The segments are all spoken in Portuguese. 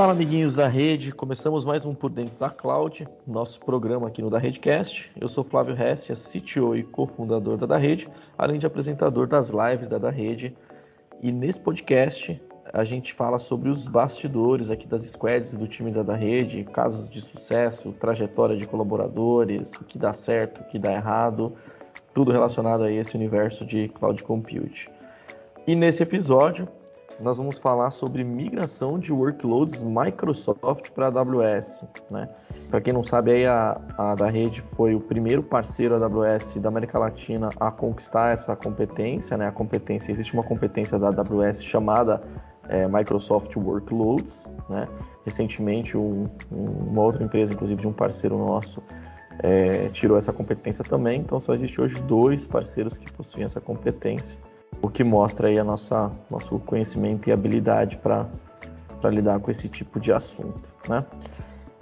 Fala, amiguinhos da rede. Começamos mais um Por Dentro da Cloud, nosso programa aqui no da Redcast. Eu sou Flávio Hessia, CTO e cofundador da da Rede, além de apresentador das lives da da Rede. E nesse podcast a gente fala sobre os bastidores aqui das squads do time da da Rede, casos de sucesso, trajetória de colaboradores, o que dá certo, o que dá errado, tudo relacionado a esse universo de cloud compute. E nesse episódio nós vamos falar sobre migração de workloads Microsoft para AWS. Né? Para quem não sabe, aí a, a, da rede foi o primeiro parceiro AWS da América Latina a conquistar essa competência. Né? A competência existe uma competência da AWS chamada é, Microsoft Workloads. Né? Recentemente, um, um, uma outra empresa, inclusive de um parceiro nosso, é, tirou essa competência também. Então, só existe hoje dois parceiros que possuem essa competência o que mostra aí a nossa nosso conhecimento e habilidade para lidar com esse tipo de assunto, né?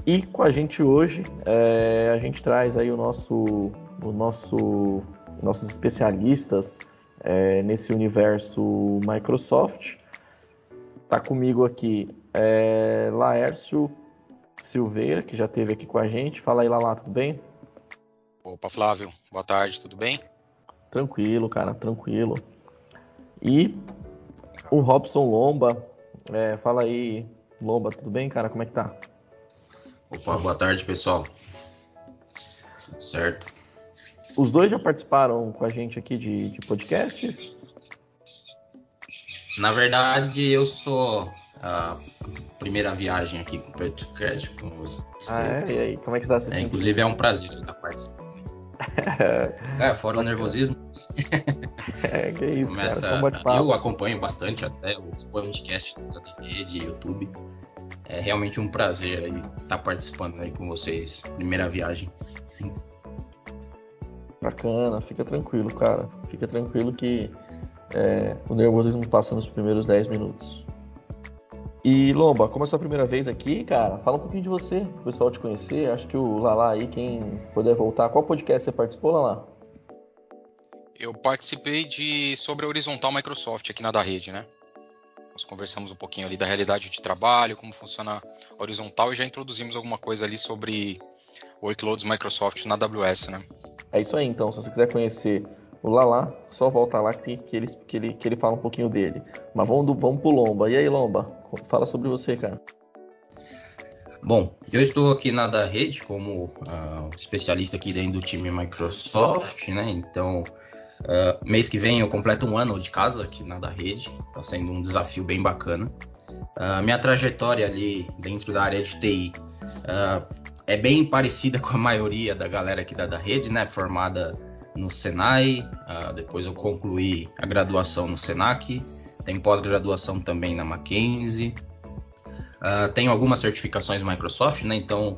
E com a gente hoje é, a gente traz aí o nosso o nosso nossos especialistas é, nesse universo Microsoft. Tá comigo aqui é, Laércio Silveira, que já esteve aqui com a gente. Fala aí, Lala, tudo bem? Opa, Flávio. Boa tarde, tudo bem? Tranquilo, cara, tranquilo. E o Robson Lomba, é, fala aí, Lomba, tudo bem, cara? Como é que tá? Opa, boa tarde, pessoal. Certo. Os dois já participaram com a gente aqui de, de podcasts? Na verdade, eu sou a primeira viagem aqui com o podcast com você. Ah, é? E aí, como é que você tá se é, Inclusive, é um prazer estar participando. é, fora o nervosismo. É, que isso, Começa, cara, Eu acompanho bastante até os podcasts da rede, YouTube. É realmente um prazer aí estar participando aí com vocês. Primeira viagem. Sim. Bacana, fica tranquilo, cara. Fica tranquilo que é, o nervosismo passa nos primeiros 10 minutos. E Lomba, como é a sua primeira vez aqui, cara, fala um pouquinho de você, o pessoal te conhecer. Acho que o Lala aí, quem puder voltar, qual podcast você participou, Lala? Eu participei de sobre a horizontal Microsoft aqui na da rede, né? Nós conversamos um pouquinho ali da realidade de trabalho, como funciona a horizontal e já introduzimos alguma coisa ali sobre workloads Microsoft na AWS, né? É isso aí, então. Se você quiser conhecer o Lala, só volta lá que, que, ele, que, ele, que ele fala um pouquinho dele. Mas vamos, do, vamos pro Lomba. E aí, Lomba? Fala sobre você, cara. Bom, eu estou aqui na da rede como uh, especialista aqui dentro do time Microsoft, né? Então, Uh, mês que vem eu completo um ano de casa aqui na da rede, está sendo um desafio bem bacana. Uh, minha trajetória ali dentro da área de TI uh, é bem parecida com a maioria da galera aqui da, da rede, né? Formada no Senai, depois eu concluí a graduação no Senac, tem pós-graduação também na Mackenzie. tenho algumas certificações Microsoft, né? Então,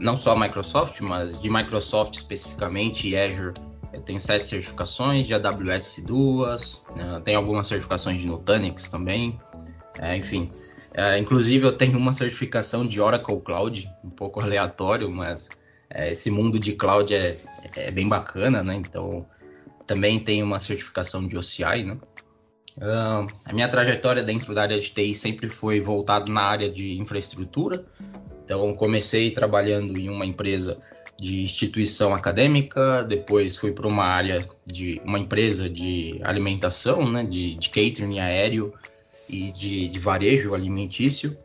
não só Microsoft, mas de Microsoft especificamente e Azure eu tenho sete certificações, de AWS duas, uh, tenho algumas certificações de Nutanix também, é, enfim. É, inclusive eu tenho uma certificação de Oracle Cloud, um pouco aleatório, mas é, esse mundo de cloud é, é, bem bacana, né? Então também tenho uma certificação de OCI, né? Uh, a minha trajetória dentro da área de TI sempre foi voltada na área de infraestrutura. Então comecei trabalhando em uma empresa de instituição acadêmica, depois fui para uma área de uma empresa de alimentação, né, de, de catering aéreo e de, de varejo alimentício.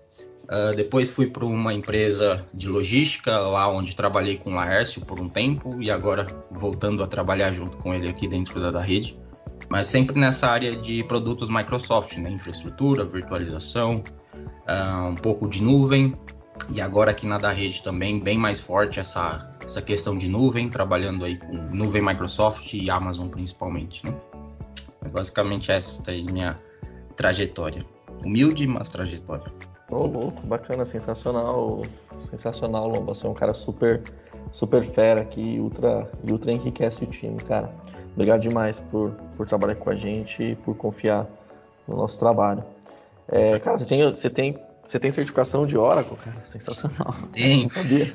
Uh, depois fui para uma empresa de logística, lá onde trabalhei com o Laércio por um tempo e agora voltando a trabalhar junto com ele aqui dentro da, da rede. Mas sempre nessa área de produtos Microsoft, né? infraestrutura, virtualização, uh, um pouco de nuvem e agora aqui na da rede também bem mais forte essa, essa questão de nuvem, trabalhando aí com nuvem Microsoft e Amazon principalmente. Né? É basicamente essa aí minha trajetória. Humilde, mas trajetória. Ô, oh, louco, bacana, sensacional, sensacional, Lomba. Você é um cara super, super fera aqui ultra, e ultra enriquece o time, cara. Obrigado demais por, por trabalhar com a gente e por confiar no nosso trabalho. É, cara, você tem, você tem você tem certificação de Oracle, cara? Sensacional. Tem. Sabia.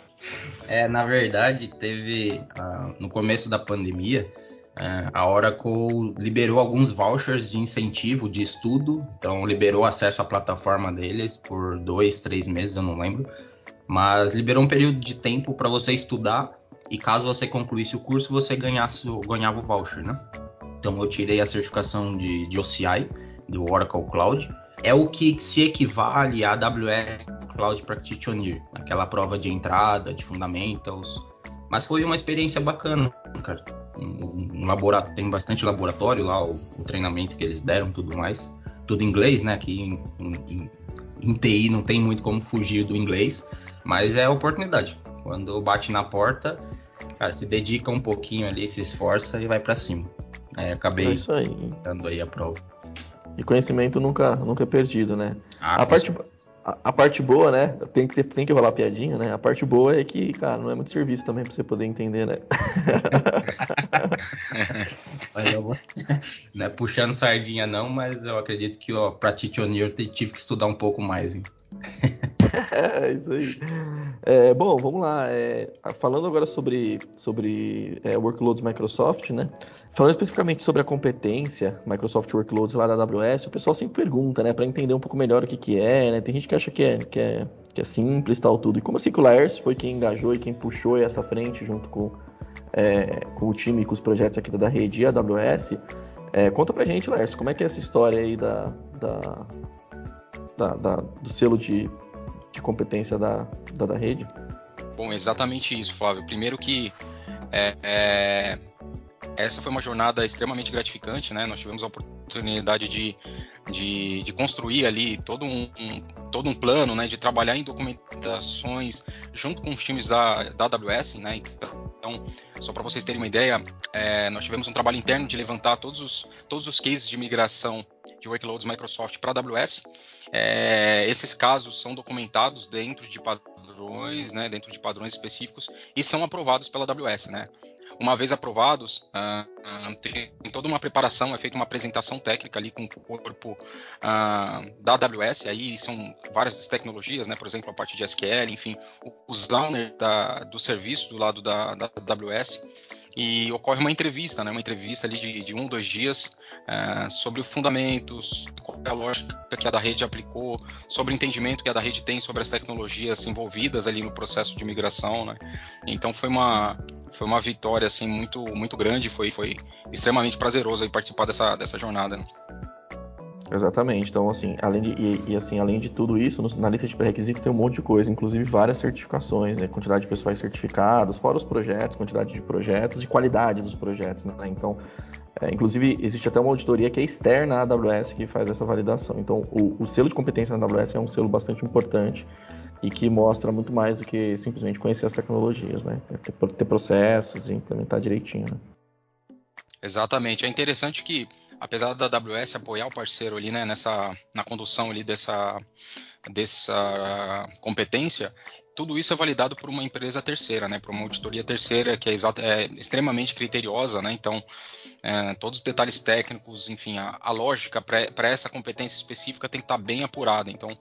é, na verdade, teve. Uh, no começo da pandemia, é, a Oracle liberou alguns vouchers de incentivo de estudo, então liberou acesso à plataforma deles por dois, três meses, eu não lembro, mas liberou um período de tempo para você estudar e caso você concluísse o curso, você ganhasse, ganhava o voucher, né? Então eu tirei a certificação de, de OCI, do Oracle Cloud, é o que se equivale à AWS Cloud Practitioner, aquela prova de entrada, de fundamentals. Mas foi uma experiência bacana, cara. Um, um laboratório, tem bastante laboratório lá, o, o, treinamento que eles deram, tudo mais. Tudo em inglês, né? Aqui em, em, em TI não tem muito como fugir do inglês, mas é a oportunidade. Quando bate na porta, cara, se dedica um pouquinho ali, se esforça e vai para cima. É, acabei é dando aí a prova. E conhecimento nunca, nunca é perdido, né? Ah, a, parte, a, a, parte boa, né? Tem que, tem que rolar piadinha, né? A parte boa é que, cara, não é muito serviço também pra você poder entender, né? não é puxando sardinha não, mas eu acredito que, ó, pra Titionir eu tive que estudar um pouco mais, hein? é, isso aí. É, bom, vamos lá. É, falando agora sobre, sobre é, workloads Microsoft, né? Falando especificamente sobre a competência Microsoft Workloads lá da AWS, o pessoal sempre pergunta, né? Para entender um pouco melhor o que, que é, né? Tem gente que acha que é, que é, que é simples tal, tudo. E como assim que o Laércio foi quem engajou e quem puxou essa frente junto com, é, com o time e com os projetos aqui da rede e a AWS, é, conta pra gente, Laércio, como é que é essa história aí da, da, da, da do selo de, de competência da, da, da rede? Bom, exatamente isso, Flávio. Primeiro que é, é, essa foi uma jornada extremamente gratificante, né? Nós tivemos a oportunidade de, de, de construir ali todo um, um, todo um plano, né? De trabalhar em documentações junto com os times da, da AWS, né? Então, só para vocês terem uma ideia, é, nós tivemos um trabalho interno de levantar todos os, todos os cases de migração de workloads Microsoft para AWS. É, esses casos são documentados dentro de padrões, né, dentro de padrões específicos e são aprovados pela AWS, né? Uma vez aprovados, uh, tem toda uma preparação, é feita uma apresentação técnica ali com o corpo uh, da AWS, aí são várias tecnologias, né? por exemplo, a parte de SQL, enfim, os owners do serviço do lado da, da AWS, e ocorre uma entrevista, né? uma entrevista ali de, de um, dois dias, é, sobre fundamentos, qual é a lógica que a da rede aplicou, sobre o entendimento que a da rede tem sobre as tecnologias envolvidas ali no processo de migração, né? Então foi uma foi uma vitória assim muito muito grande, foi foi extremamente prazeroso aí participar dessa dessa jornada. Né? Exatamente. Então, assim, além de, e, e, assim, além de tudo isso, na lista de pré-requisitos tem um monte de coisa, inclusive várias certificações, né? Quantidade de pessoais certificados, fora os projetos, quantidade de projetos e qualidade dos projetos, né? Então, é, inclusive, existe até uma auditoria que é externa à AWS que faz essa validação. Então, o, o selo de competência na AWS é um selo bastante importante e que mostra muito mais do que simplesmente conhecer as tecnologias, né? É ter, ter processos e implementar direitinho, né? Exatamente. É interessante que apesar da AWS apoiar o parceiro ali, né, nessa, na condução ali dessa, dessa competência, tudo isso é validado por uma empresa terceira, né, por uma auditoria terceira que é, exata, é extremamente criteriosa, né, então é, todos os detalhes técnicos, enfim, a, a lógica para essa competência específica tem que estar tá bem apurada, então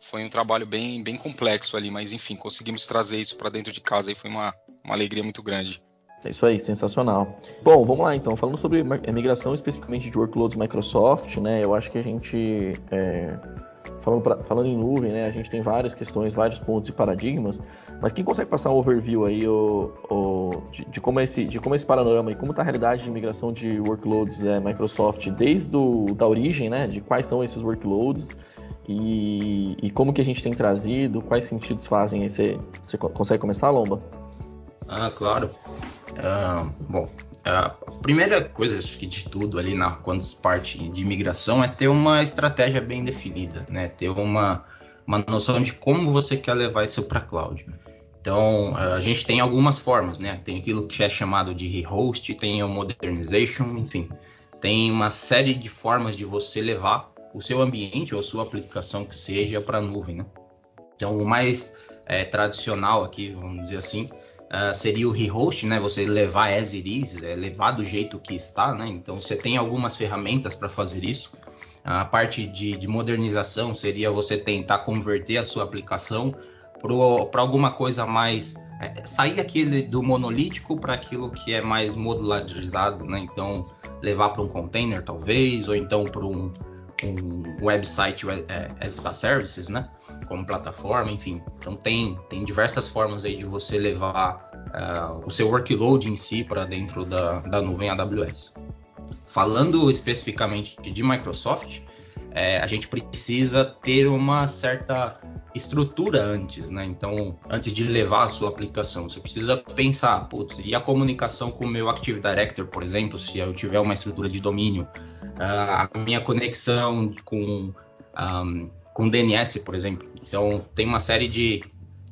foi um trabalho bem, bem complexo ali, mas enfim, conseguimos trazer isso para dentro de casa e foi uma, uma alegria muito grande. É isso aí, sensacional. Bom, vamos lá então. Falando sobre migração especificamente de workloads Microsoft, né? Eu acho que a gente, é, falando, pra, falando em nuvem, né? A gente tem várias questões, vários pontos e paradigmas. Mas quem consegue passar um overview aí o, o de, de, como é esse, de como é esse panorama e como está a realidade de migração de workloads é, Microsoft desde do, da origem, né? De quais são esses workloads e, e como que a gente tem trazido, quais sentidos fazem esse. Você consegue começar, Lomba? Ah, claro. Uh, bom, a primeira coisa acho que de tudo ali na quando se parte de imigração é ter uma estratégia bem definida, né? Ter uma, uma noção de como você quer levar isso para cloud. Então a gente tem algumas formas, né? Tem aquilo que é chamado de rehost, tem o modernization, enfim, tem uma série de formas de você levar o seu ambiente ou sua aplicação que seja para a nuvem, né? Então o mais é, tradicional aqui, vamos dizer assim, uh, seria o rehost, né? Você levar as it is, é, levar do jeito que está, né? Então você tem algumas ferramentas para fazer isso. A parte de, de, modernização seria você tentar converter a sua aplicação para alguma coisa mais é, sair aquele do monolítico para aquilo que é mais modularizado, né? Então, levar para um container, talvez, ou então para um, um website é, as a services, né? Como plataforma, enfim. Então, tem, tem diversas formas aí de você levar uh, o seu workload em si para dentro da, da nuvem AWS. Falando especificamente de Microsoft, é, a gente precisa ter uma certa estrutura antes, né? Então, antes de levar a sua aplicação, você precisa pensar, putz, e a comunicação com o meu Active Director, por exemplo, se eu tiver uma estrutura de domínio, uh, a minha conexão com um, com DNS, por exemplo. Então, tem uma série de,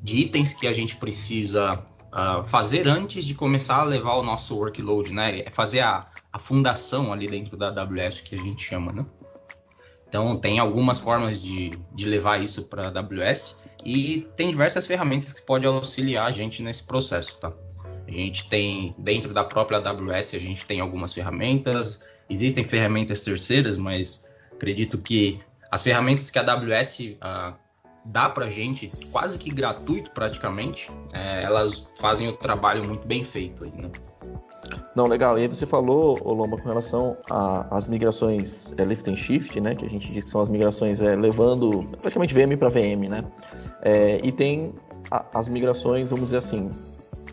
de itens que a gente precisa uh, fazer antes de começar a levar o nosso workload, né? É fazer a, a fundação ali dentro da AWS que a gente chama, né? Então, tem algumas formas de, de levar isso para a AWS e tem diversas ferramentas que podem auxiliar a gente nesse processo, tá? A gente tem, dentro da própria AWS, a gente tem algumas ferramentas, existem ferramentas terceiras, mas acredito que as ferramentas que a AWS ah, dá para a gente, quase que gratuito praticamente, é, elas fazem o trabalho muito bem feito aí, né? Não, legal. E aí você falou, Lomba, com relação às migrações é, lift and shift, né? Que a gente diz que são as migrações é, levando praticamente VM para VM, né? É, e tem a, as migrações, vamos dizer assim,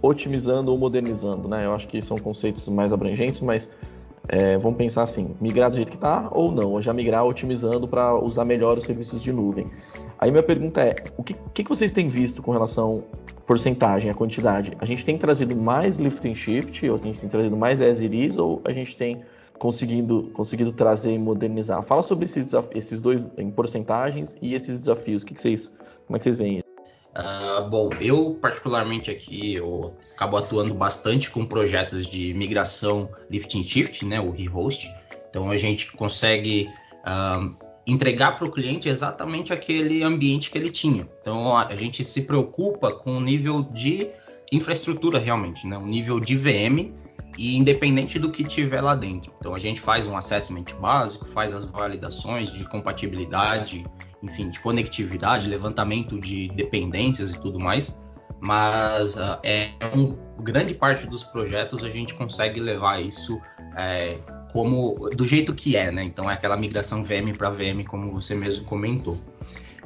otimizando ou modernizando, né? Eu acho que são conceitos mais abrangentes, mas é, vamos pensar assim, migrar do jeito que está ou não, ou já migrar otimizando para usar melhor os serviços de nuvem. Aí minha pergunta é, o que, que, vocês têm visto com relação porcentagem, a quantidade? A gente tem trazido mais lift and shift, ou a gente tem trazido mais as it is, ou a gente tem conseguindo, conseguido trazer e modernizar? Fala sobre esses, esses dois em porcentagens e esses desafios. O que, que vocês, como é que vocês veem isso? Uh, bom, eu particularmente aqui eu acabo atuando bastante com projetos de migração lift and shift, né, o rehost. Então a gente consegue uh, entregar para o cliente exatamente aquele ambiente que ele tinha. Então a, gente se preocupa com o nível de infraestrutura realmente, né? o nível de VM e independente do que tiver lá dentro. Então a gente faz um assessment básico, faz as validações de compatibilidade, enfim, de conectividade, levantamento de dependências e tudo mais. Mas uh, é um grande parte dos projetos a gente consegue levar isso é, como do jeito que é, né? Então é aquela migração VM para VM, como você mesmo comentou.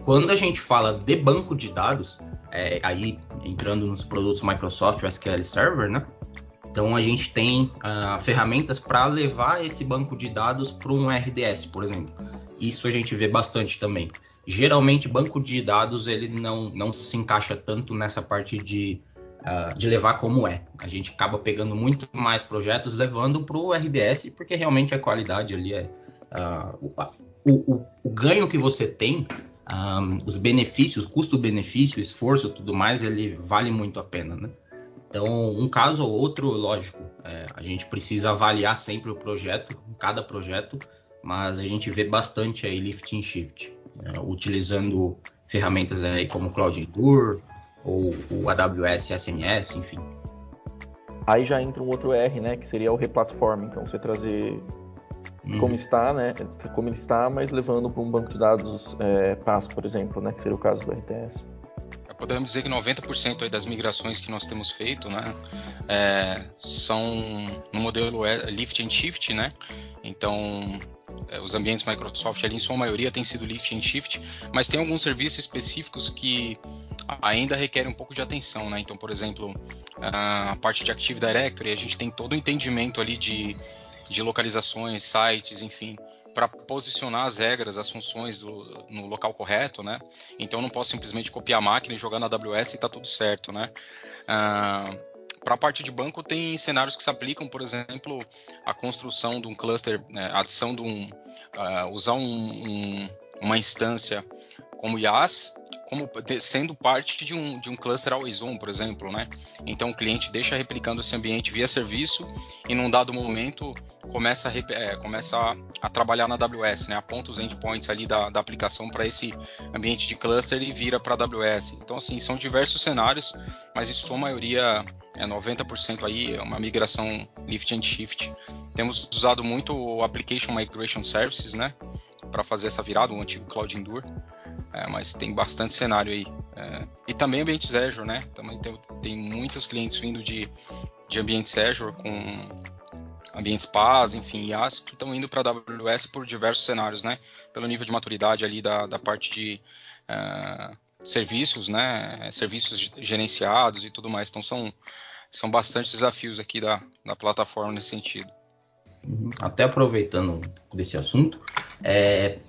Quando a gente fala de banco de dados, é, aí entrando nos produtos Microsoft, o SQL Server, né? Então a gente tem uh, ferramentas para levar esse banco de dados para um RDS, por exemplo. Isso a gente vê bastante também. Geralmente banco de dados ele não, não se encaixa tanto nessa parte de uh, de levar como é. A gente acaba pegando muito mais projetos levando para o RDS, porque realmente a qualidade ali é. Uh, o, o, o, ganho que você tem, um, os benefícios, custo-benefício, esforço tudo mais, ele vale muito a pena, né? Então, um caso ou outro, lógico, é, a gente precisa avaliar sempre o projeto, cada projeto, mas a gente vê bastante aí lift and shift, né? utilizando ferramentas aí como Cloud Endure, ou o AWS SMS, enfim. Aí já entra um outro R, né, que seria o replatform. Então você trazer uhum. como está, né, como ele está, mas levando para um banco de dados é, PAS, por exemplo, né, que seria o caso do RTS. Podemos dizer que 90% das migrações que nós temos feito, né, é, são no modelo lift and shift, né. Então é, os ambientes Microsoft ali em sua maioria tem sido lift and shift, mas tem alguns serviços específicos que ainda requerem um pouco de atenção, né? Então, por exemplo, a parte de Active Directory, a gente tem todo o entendimento ali de, de localizações, sites, enfim, para posicionar as regras, as funções do, no local correto, né? Então, eu não posso simplesmente copiar a máquina e jogar na AWS e tá tudo certo, né? Uh, para a parte de banco, tem cenários que se aplicam, por exemplo, a construção de um cluster, né, adição de um. Uh, usar um, um, uma instância como IaaS como sendo parte de um, de um cluster always on, por exemplo, né? Então o cliente deixa replicando esse ambiente via serviço e num dado momento começa a, é, começa a, a, trabalhar na AWS, né? Aponta os endpoints ali da, da aplicação para esse ambiente de cluster e vira para AWS. Então assim, são diversos cenários, mas em sua maioria é 90% aí é uma migração lift and shift. Temos usado muito o Application Migration Services, né? Para fazer essa virada, o antigo Cloud Endure. É, mas tem bastante cenário aí. É, e também ambientes Azure, né? Também tem, tem muitos clientes vindo de, de ambientes Azure com ambientes PaaS, enfim, IaaS, que estão indo para a AWS por diversos cenários, né? Pelo nível de maturidade ali da, da parte de uh, serviços, né? Serviços gerenciados e tudo mais. Então são, são bastante desafios aqui da, da plataforma nesse sentido. Uhum. Até aproveitando desse assunto, é,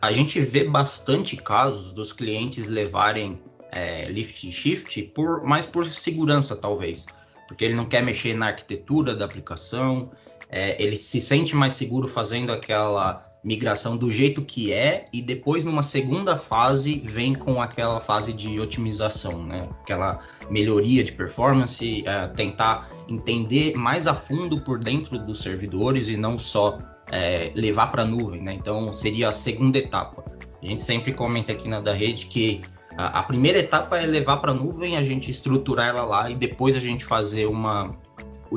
a gente vê bastante casos dos clientes levarem é, lift and shift por mais por segurança talvez porque ele não quer mexer na arquitetura da aplicação, é, ele se sente mais seguro fazendo aquela migração do jeito que é e depois numa segunda fase vem com aquela fase de otimização, né? Aquela melhoria de performance, é, tentar entender mais a fundo por dentro dos servidores e não só é, levar para a nuvem, né? Então seria a segunda etapa. A gente sempre comenta aqui na da rede que a, a primeira etapa é levar para a nuvem, a gente estruturar ela lá e depois a gente fazer uma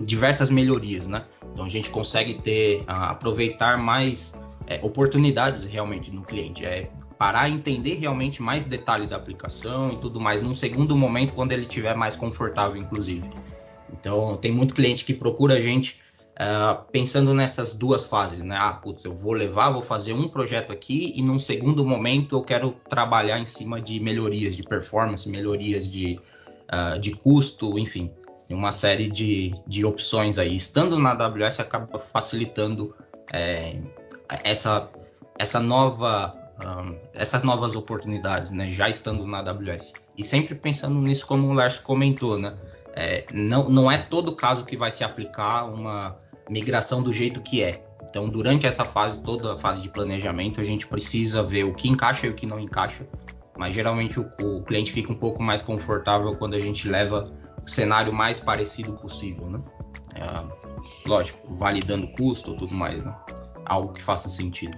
diversas melhorias, né? Então a gente consegue ter aproveitar mais é, oportunidades realmente no cliente, é parar e entender realmente mais detalhe da aplicação e tudo mais num segundo momento quando ele estiver mais confortável, inclusive. Então tem muito cliente que procura a gente Uh, pensando nessas duas fases, né? Ah, putz, eu vou levar, vou fazer um projeto aqui e num segundo momento eu quero trabalhar em cima de melhorias de performance, melhorias de, uh, de custo, enfim, uma série de, de opções aí. Estando na AWS acaba facilitando é, essa, essa nova, um, essas novas oportunidades, né? Já estando na AWS. E sempre pensando nisso como o Lars comentou, né? É, não, não é todo caso que vai se aplicar uma migração do jeito que é. Então, durante essa fase, toda a fase de planejamento, a gente precisa ver o que encaixa e o que não encaixa. Mas geralmente o, o cliente fica um pouco mais confortável quando a gente leva o cenário mais parecido possível, né? É, lógico, validando custo tudo mais, né? Algo que faça sentido.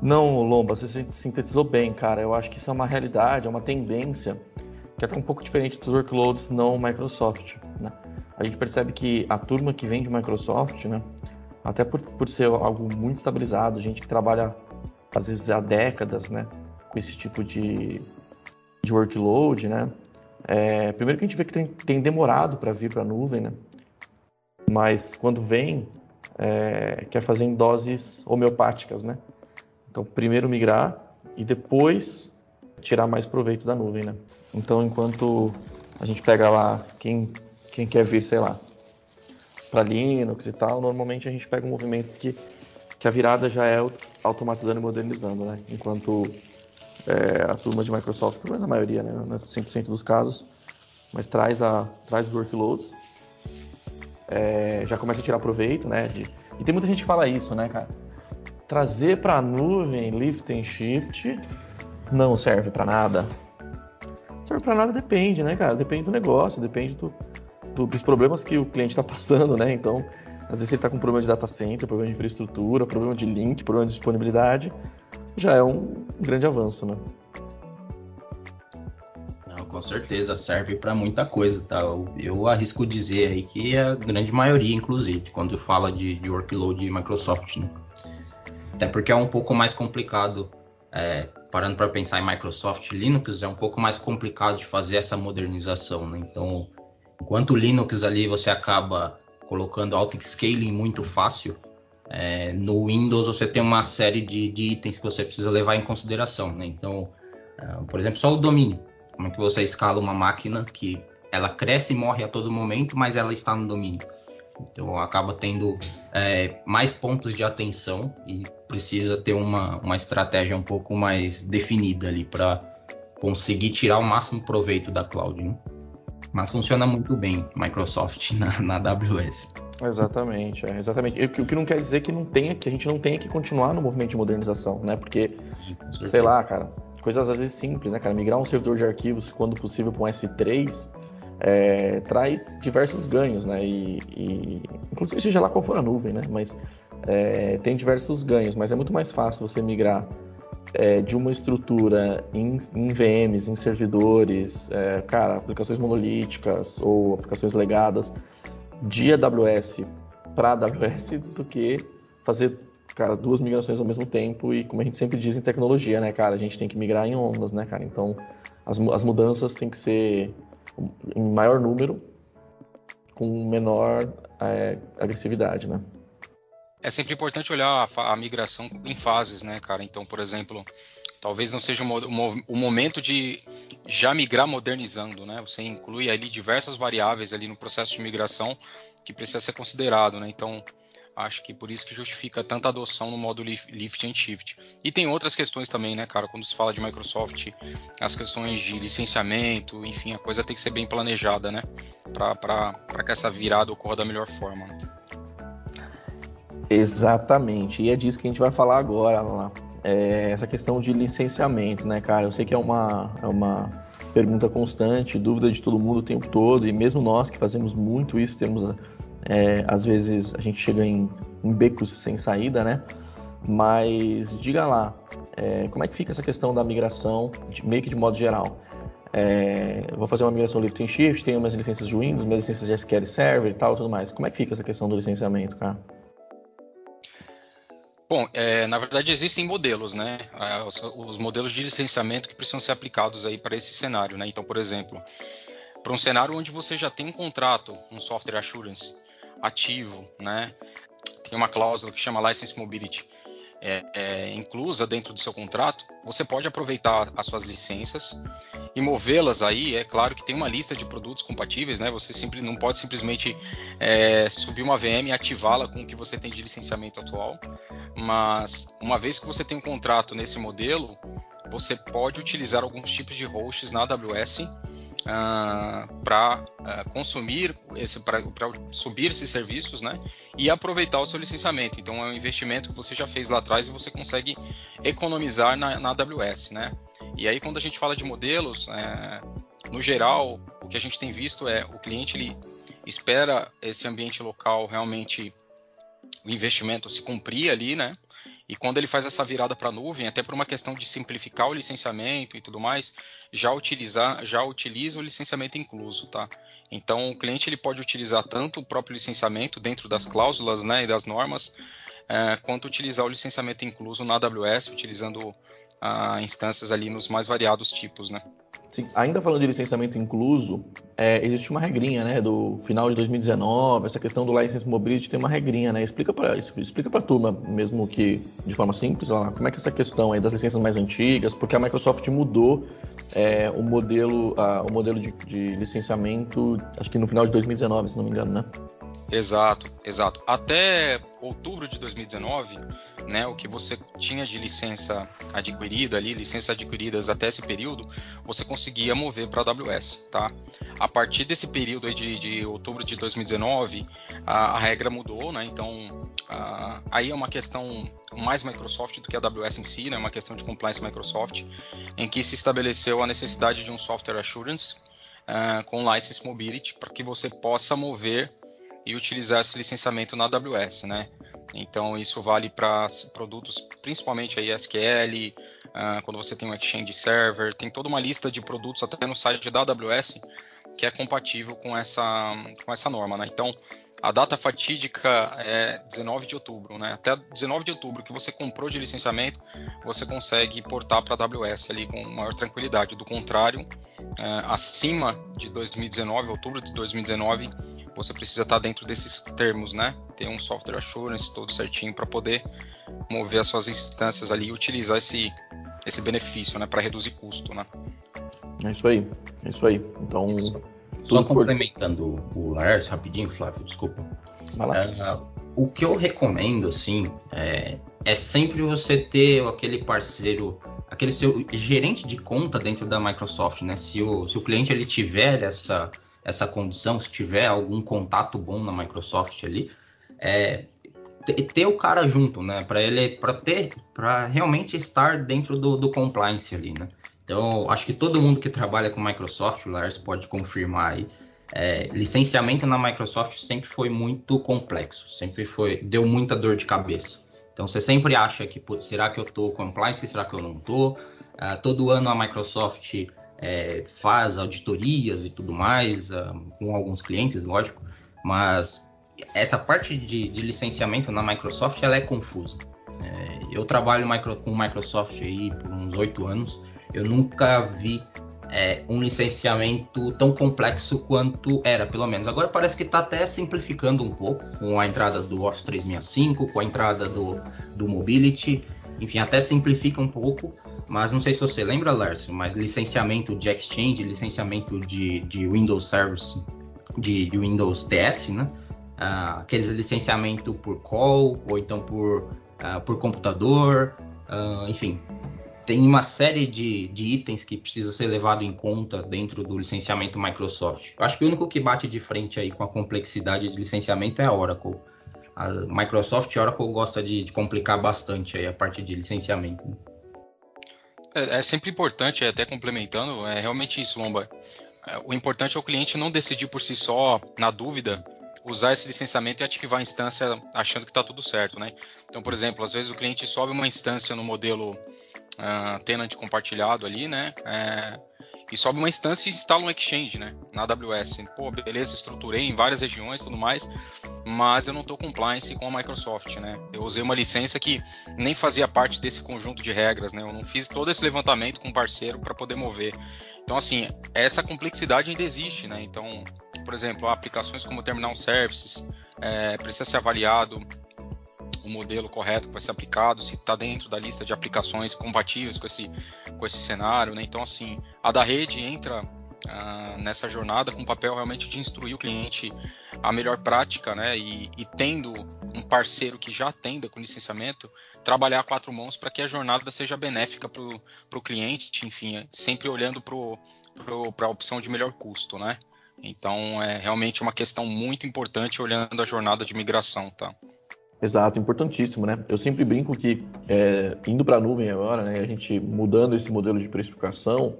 Não, Lomba, você sintetizou bem, cara. Eu acho que isso é uma realidade, é uma tendência que é um pouco diferente dos workloads não Microsoft, né? a gente percebe que a turma que vem de Microsoft, né, até por, por ser algo muito estabilizado, gente que trabalha às vezes há décadas, né, com esse tipo de, de workload, né, é, primeiro que a gente vê que tem, tem demorado para vir para a nuvem, né, mas quando vem, é, quer fazer em doses homeopáticas, né, então primeiro migrar e depois tirar mais proveito da nuvem, né. Então enquanto a gente pega lá quem quem quer vir, sei lá, para Linux e tal, normalmente a gente pega um movimento que, que a virada já é automatizando e modernizando, né? Enquanto é, a turma de Microsoft, pelo menos a maioria, né? Não é 100% dos casos, mas traz, a, traz os workloads, é, já começa a tirar proveito, né? De, e tem muita gente que fala isso, né, cara? Trazer para a nuvem lift and shift não serve para nada. Serve para nada depende, né, cara? Depende do negócio, depende do, do, dos problemas que o cliente está passando, né? Então, às vezes ele está com problema de data center, problema de infraestrutura, problema de link, problema de disponibilidade, já é um, grande avanço, né? Não, com certeza, serve para muita coisa, tá? Eu, eu, arrisco dizer aí que a grande maioria, inclusive, quando fala de, de workload de Microsoft, né? Até porque é um pouco mais complicado, é, parando para pensar em Microsoft Linux, é um pouco mais complicado de fazer essa modernização, né? Então, Enquanto o Linux ali você acaba colocando auto-scaling muito fácil, é, no Windows você tem uma série de, de, itens que você precisa levar em consideração. Né? Então, é, por exemplo, só o domínio. Como é que você escala uma máquina que ela cresce e morre a todo momento, mas ela está no domínio. Então acaba tendo é, mais pontos de atenção e precisa ter uma, uma estratégia um pouco mais definida ali para conseguir tirar o máximo proveito da cloud. Né? Mas funciona muito bem Microsoft na, na AWS. Exatamente, é, exatamente. O que não quer dizer que não tenha, que a gente não tenha que continuar no movimento de modernização, né? Porque, Sim, sei lá, cara, coisas às vezes simples, né, cara? Migrar um servidor de arquivos, quando possível, para um S3, é, traz diversos ganhos, né? E, e, inclusive seja lá qual for a nuvem, né? Mas é, tem diversos ganhos, mas é muito mais fácil você migrar é, de uma estrutura em, em VMs, em servidores, é, cara, aplicações monolíticas ou aplicações legadas de AWS para AWS do que fazer cara, duas migrações ao mesmo tempo e como a gente sempre diz em tecnologia, né, cara, a gente tem que migrar em ondas, né, cara? Então, as, as mudanças têm que ser em maior número com menor é, agressividade, né? É sempre importante olhar a, a, migração em fases, né, cara? Então, por exemplo, talvez não seja o, o, momento de já migrar modernizando, né? Você inclui ali diversas variáveis ali no processo de migração que precisa ser considerado, né? Então, acho que por isso que justifica tanta adoção no modo lift and shift. E tem outras questões também, né, cara? Quando se fala de Microsoft, as questões de licenciamento, enfim, a coisa tem que ser bem planejada, né? Para que essa virada ocorra da melhor forma. Né? Exatamente, e é disso que a gente vai falar agora, lá. É essa questão de licenciamento, né, cara? Eu sei que é uma, é uma pergunta constante, dúvida de todo mundo o tempo todo, e mesmo nós que fazemos muito isso, temos é, às vezes a gente chega em, em, becos sem saída, né? Mas diga lá, é, como é que fica essa questão da migração, de, meio que de modo geral? É, vou fazer uma migração lift and shift, tenho minhas licenças de Windows, minhas licenças de SQL Server e tal, tudo mais. Como é que fica essa questão do licenciamento, cara? Bom, é, na verdade existem modelos, né? É, os, os, modelos de licenciamento que precisam ser aplicados aí para esse cenário, né? Então, por exemplo, para um cenário onde você já tem um contrato, um software assurance, ativo, né? Tem uma cláusula que chama License Mobility é, é, inclusa dentro do seu contrato, você pode aproveitar as suas licenças e movê-las aí. É claro que tem uma lista de produtos compatíveis, né? Você sempre não pode simplesmente é, subir uma VM e ativá-la com o que você tem de licenciamento atual. Mas uma vez que você tem um contrato nesse modelo, você pode utilizar alguns tipos de hosts na AWS uh, ah, para uh, ah, consumir para subir esses serviços, né? E aproveitar o seu licenciamento. Então é um investimento que você já fez lá atrás e você consegue economizar na, na AWS, né? E aí quando a gente fala de modelos, é, no geral o que a gente tem visto é o cliente ele espera esse ambiente local realmente o investimento se cumprir ali, né? E quando ele faz essa virada para a nuvem, até por uma questão de simplificar o licenciamento e tudo mais, já utilizar, já utiliza o licenciamento incluso, tá? Então o cliente ele pode utilizar tanto o próprio licenciamento dentro das cláusulas, né, e das normas, é, quanto utilizar o licenciamento incluso na AWS, utilizando ah, instâncias ali nos mais variados tipos, né? Sim, ainda falando de licenciamento incluso, é, existe uma regrinha, né, do final de 2019, essa questão do license mobility tem uma regrinha, né? Explica para explica para a turma, mesmo que de forma simples, lá, como é que é essa questão aí das licenças mais antigas, porque a Microsoft mudou é, o modelo, a, o modelo de, de licenciamento, acho que no final de 2019, se não me engano, né? Exato, exato. Até outubro de 2019, né, o que você tinha de licença adquirida ali, licenças adquiridas até esse período, você conseguia mover para a AWS, tá? A partir desse período de, de outubro de 2019, a, a regra mudou, né? Então, a, aí é uma questão mais Microsoft do que a AWS em si, né? Uma questão de compliance Microsoft, em que se estabeleceu a necessidade de um software assurance uh, com license mobility para que você possa mover e utilizar esse licenciamento na AWS, né? Então isso vale para produtos, principalmente aí SQL, uh, quando você tem um Exchange Server, tem toda uma lista de produtos até no site da AWS que é compatível com essa, com essa norma, né? Então a data fatídica é 19 de outubro, né? Até 19 de outubro que você comprou de licenciamento, você consegue portar para a AWS ali com maior tranquilidade. Do contrário, é, acima de 2019, outubro de 2019, você precisa estar dentro desses termos, né? Ter um software assurance todo certinho para poder mover as suas instâncias ali e utilizar esse, esse benefício, né? Para reduzir custo, né? É isso aí, é isso aí. Então, isso. Só complementando o Lars rapidinho, Flávio, desculpa. Uh, o que eu recomendo, assim, é, é sempre você ter aquele parceiro, aquele seu gerente de conta dentro da Microsoft, né? Se o, se o cliente ele tiver essa essa condição, se tiver algum contato bom na Microsoft ali, é, ter o cara junto, né? Para ele, para ter, para realmente estar dentro do, do, compliance ali, né? Então, acho que todo mundo que trabalha com Microsoft, o Lars pode confirmar aí, é, licenciamento na Microsoft sempre foi muito complexo, sempre foi, deu muita dor de cabeça. Então, você sempre acha que, putz, será que eu tô compliance, será que eu não tô? Uh, todo ano a Microsoft é, faz auditorias e tudo mais, uh, com alguns clientes, lógico, mas essa parte de, de, licenciamento na Microsoft ela é confusa. É, eu trabalho micro, com Microsoft aí por uns oito anos. Eu nunca vi é, um licenciamento tão complexo quanto era, pelo menos. Agora parece que está até simplificando um pouco com a entrada do Office 365, com a entrada do, do Mobility. Enfim, até simplifica um pouco, mas não sei se você lembra, Lars, mas licenciamento de Exchange, licenciamento de, de Windows Service, de, de Windows TS, né? Uh, aqueles licenciamento por call ou então por, uh, por computador, uh, enfim, tem uma série de, de itens que precisa ser levado em conta dentro do licenciamento Microsoft. Eu acho que o único que bate de frente aí com a complexidade de licenciamento é a Oracle. A Microsoft e a Oracle gosta de, de complicar bastante aí a parte de licenciamento. É, é, sempre importante, até complementando, é realmente isso, Lomba. É, o importante é o cliente não decidir por si só, na dúvida, usar esse licenciamento e ativar a instância achando que está tudo certo, né? Então, por exemplo, às vezes o cliente sobe uma instância no modelo uh, tenant compartilhado ali, né? É, e sobe uma instância e instala um exchange, né? Na AWS. Pô, beleza, estruturei em várias regiões e tudo mais, mas eu não estou compliance com a Microsoft, né? Eu usei uma licença que nem fazia parte desse conjunto de regras, né? Eu não fiz todo esse levantamento com o parceiro para poder mover. Então, assim, essa complexidade ainda existe, né? Então, por exemplo, aplicações como Terminal Services é, precisa ser avaliado o modelo correto que vai ser aplicado, se está dentro da lista de aplicações compatíveis com esse, com esse cenário, né? Então, assim, a da rede entra ah, nessa jornada com o papel realmente de instruir o cliente a melhor prática, né? E, e tendo um parceiro que já atenda com licenciamento, trabalhar quatro mãos para que a jornada seja benéfica para o cliente, enfim, sempre olhando para a opção de melhor custo, né? Então é realmente uma questão muito importante olhando a jornada de migração, tá? Exato, importantíssimo, né? Eu sempre brinco que é, indo para a nuvem agora, né, a gente mudando esse modelo de precificação,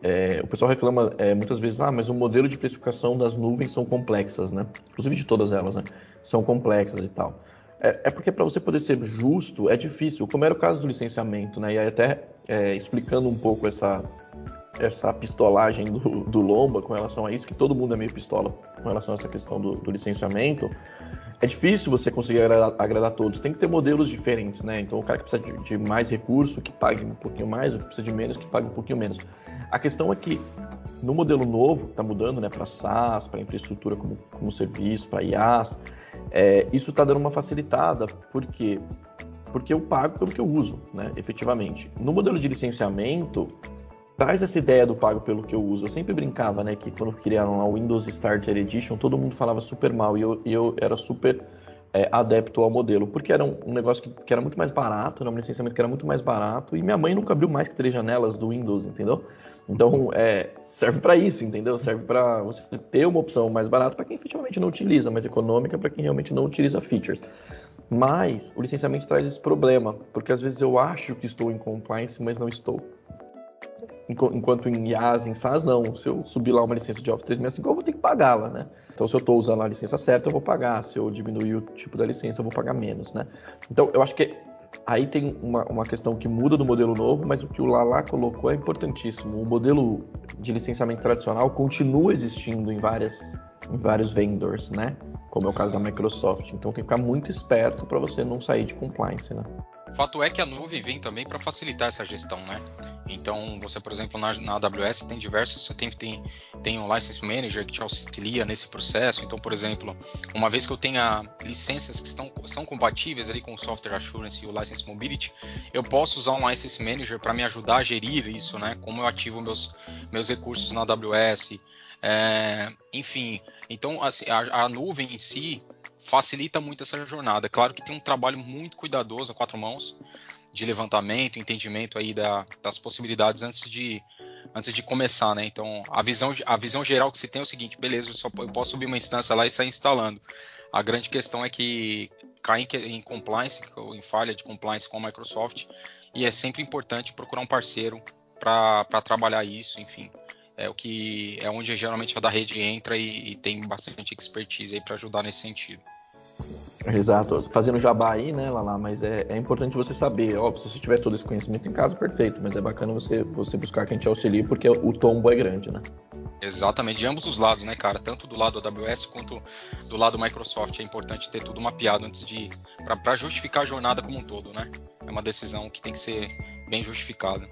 é, o pessoal reclama é, muitas vezes, ah, mas o modelo de precificação das nuvens são complexas, né? Inclusive de todas elas, né? São complexas e tal. É, é porque para você poder ser justo é difícil, como era o caso do licenciamento, né? E aí até é, explicando um pouco essa essa pistolagem do, do Lomba com relação a isso, que todo mundo é meio pistola com relação a essa questão do, do licenciamento é difícil você conseguir agradar, agradar, todos. Tem que ter modelos diferentes, né? Então, o cara que precisa de, de, mais recurso, que pague um pouquinho mais, o que precisa de menos, que pague um pouquinho menos. A questão é que no modelo novo, está mudando, né, para SaaS, para infraestrutura como, como serviço, para IaaS, é, isso está dando uma facilitada. Por quê? Porque eu pago pelo que eu uso, né, efetivamente. No modelo de licenciamento, traz essa ideia do pago pelo que eu uso. Eu sempre brincava, né, que quando criaram o Windows Starter Edition, todo mundo falava super mal e eu, eu era super é, adepto ao modelo, porque era um, um negócio que, que, era muito mais barato, era um licenciamento que era muito mais barato e minha mãe nunca abriu mais que três janelas do Windows, entendeu? Então, é, serve para isso, entendeu? Serve para você ter uma opção mais barata para quem efetivamente não utiliza, mais econômica para quem realmente não utiliza features. Mas o licenciamento traz esse problema, porque às vezes eu acho que estou em compliance, mas não estou. Enquanto em IaaS, em SaaS, não. Se eu subir lá uma licença de Office 365, eu vou ter que pagá-la, né? Então, se eu estou usando a licença certa, eu vou pagar. Se eu diminuir o tipo da licença, eu vou pagar menos, né? Então, eu acho que aí tem uma, uma questão que muda do modelo novo, mas o que o Lala colocou é importantíssimo. O modelo de licenciamento tradicional continua existindo em várias em vários vendors, né? Como é o caso da Microsoft. Então tem que ficar muito esperto para você não sair de compliance, né? Fato é que a nuvem vem também para facilitar essa gestão, né? Então, você, por exemplo, na, na AWS tem diversos, você tem, tem, tem um License Manager que te auxilia nesse processo. Então, por exemplo, uma vez que eu tenha licenças que estão, são compatíveis ali com o Software Assurance e o License Mobility, eu posso usar um License Manager para me ajudar a gerir isso, né? Como eu ativo meus, meus recursos na AWS. É, enfim, então assim, a, a nuvem em si facilita muito essa jornada. Claro que tem um trabalho muito cuidadoso a quatro mãos de levantamento, entendimento aí da, das possibilidades antes de antes de começar, né? Então a visão a visão geral que se tem é o seguinte, beleza, eu só eu posso subir uma instância lá e sair instalando. A grande questão é que cai em, compliance, em falha de compliance com a Microsoft, e é sempre importante procurar um parceiro para trabalhar isso, enfim é o que é onde geralmente a da rede entra e, e tem bastante expertise aí para ajudar nesse sentido. Exato, fazendo jabá aí, né, Lala, mas é, é importante você saber, óbvio, se você tiver todo esse conhecimento em casa, perfeito, mas é bacana você, você buscar quem te auxilie, porque o tombo é grande, né? Exatamente, de ambos os lados, né, cara? Tanto do lado AWS quanto do lado Microsoft. É importante ter tudo mapeado antes de. para justificar a jornada como um todo, né? É uma decisão que tem que ser bem justificada.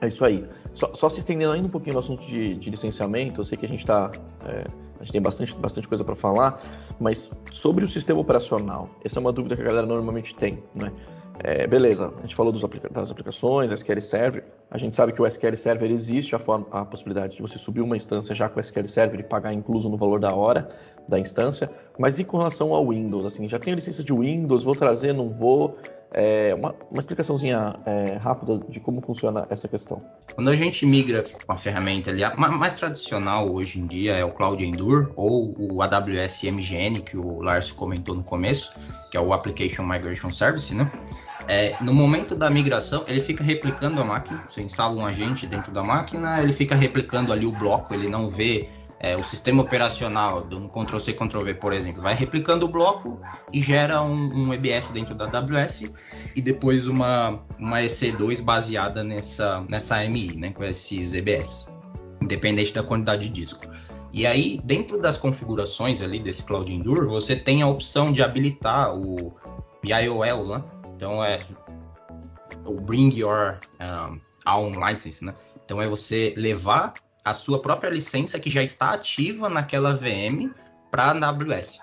É isso aí. Só, só se estendendo ainda um pouquinho no assunto de, de licenciamento, eu sei que a gente tá. É, a gente tem bastante, bastante coisa para falar, mas sobre o sistema operacional, essa é uma dúvida que a galera normalmente tem, né? É, beleza, a gente falou aplica das aplicações, SQL Server. A gente sabe que o SQL Server existe a, forma, a possibilidade de você subir uma instância já com o SQL Server e pagar incluso no valor da hora da instância. Mas e com relação ao Windows? Assim, já tenho licença de Windows, vou trazer, não vou? É, uma, uma explicaçãozinha é, rápida de como funciona essa questão. Quando a gente migra com a ferramenta ali, a mais tradicional hoje em dia é o Cloud Endure ou o AWS MGN, que o Lars comentou no começo, que é o Application Migration Service, né? É, no momento da migração, ele fica replicando a máquina. Você instala um agente dentro da máquina, ele fica replicando ali o bloco, ele não vê é, o sistema operacional do Ctrl-C, Ctrl-V, por exemplo, vai replicando o bloco e gera um, um, EBS dentro da AWS e depois uma, uma EC2 baseada nessa, nessa AMI, né, com esses EBS, independente da quantidade de disco. E aí, dentro das configurações ali desse Cloud Endure, você tem a opção de habilitar o BIOL, né? Então é o Bring Your um, Own License, né? Então é você levar a sua própria licença que já está ativa naquela VM para a AWS.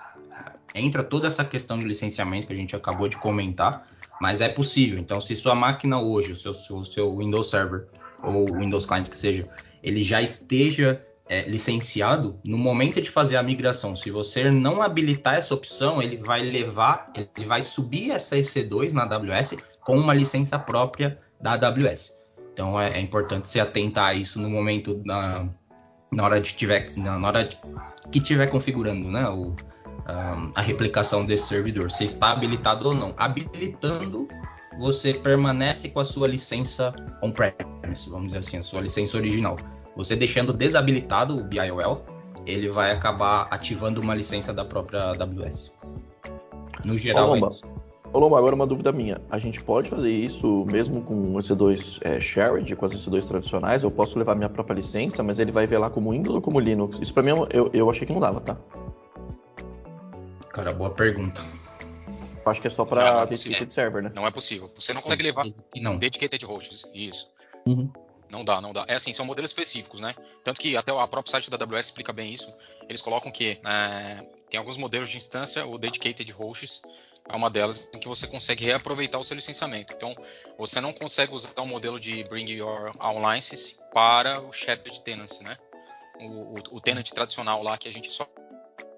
Entra toda essa questão de licenciamento que a gente acabou de comentar, mas é possível. Então, se sua máquina hoje, o seu, seu, seu Windows Server ou Windows Client que seja, ele já esteja é, licenciado, no momento de fazer a migração, se você não habilitar essa opção, ele vai levar, ele vai subir essa EC2 na AWS com uma licença própria da AWS. Então é, é importante se atentar a isso no momento na, na hora de tiver na hora de, que tiver configurando, né, o, um, a replicação desse servidor, se está habilitado ou não. Habilitando, você permanece com a sua licença on-premise, vamos dizer assim, a sua licença original. Você deixando desabilitado o BIOL, ele vai acabar ativando uma licença da própria AWS. No geral, é isso. Ô Lomba, agora uma dúvida minha. A gente pode fazer isso mesmo com o EC2 é, shared, com as EC2 tradicionais? Eu posso levar minha própria licença, mas ele vai ver lá como Windows ou como Linux? Isso pra mim eu, eu achei que não dava, tá? Cara, boa pergunta. Eu acho que é só pra não, não é dedicated server, né? Não é possível. Você não consegue levar não. dedicated hosts. Isso. Uhum. Não dá, não dá. É assim, são modelos específicos, né? Tanto que até o próprio site da AWS explica bem isso. Eles colocam que é, tem alguns modelos de instância, o dedicated hosts é uma delas em que você consegue reaproveitar o seu licenciamento. Então, você não consegue usar um modelo de Bring Your Own License para o Shared Tenancy, né? O, o, o tenant tradicional lá que a gente só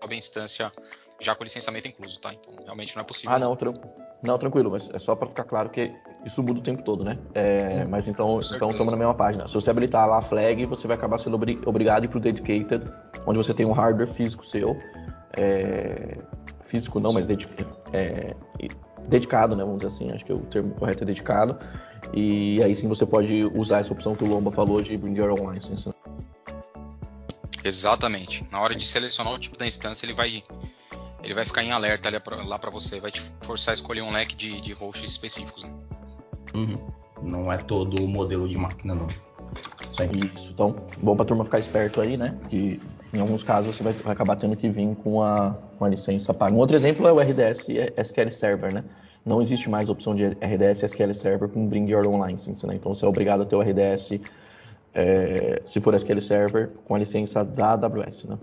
sobe a instância já com licenciamento incluso, tá? Então, realmente não é possível. Ah, não, tran não tranquilo, mas é só para ficar claro que isso muda o tempo todo, né? É, mas então, então estamos na mesma página. Se você habilitar lá a flag, você vai acabar sendo obri obrigado a ir pro dedicated, onde você tem um hardware físico seu. É, físico não, mas é, dedicado, né? Vamos dizer assim, acho que o termo correto é dedicado. E aí sim você pode usar essa opção que o Lomba falou de Bring Your Own License. Exatamente. Na hora de selecionar o tipo da instância, ele vai ele vai ficar em alerta lá para você, vai te forçar a escolher um leque de, de hosts específicos. Né? Uhum. Não é todo o modelo de máquina, não. Isso, então, bom pra turma ficar esperto aí, né? Que em alguns casos você vai, vai acabar tendo que vir com a, licença paga. Um outro exemplo é o RDS SQL Server, né? Não existe mais opção de RDS SQL Server com Bring Your Own License, né? Então você é obrigado a ter o RDS, é, se for SQL Server, com a licença da AWS, né?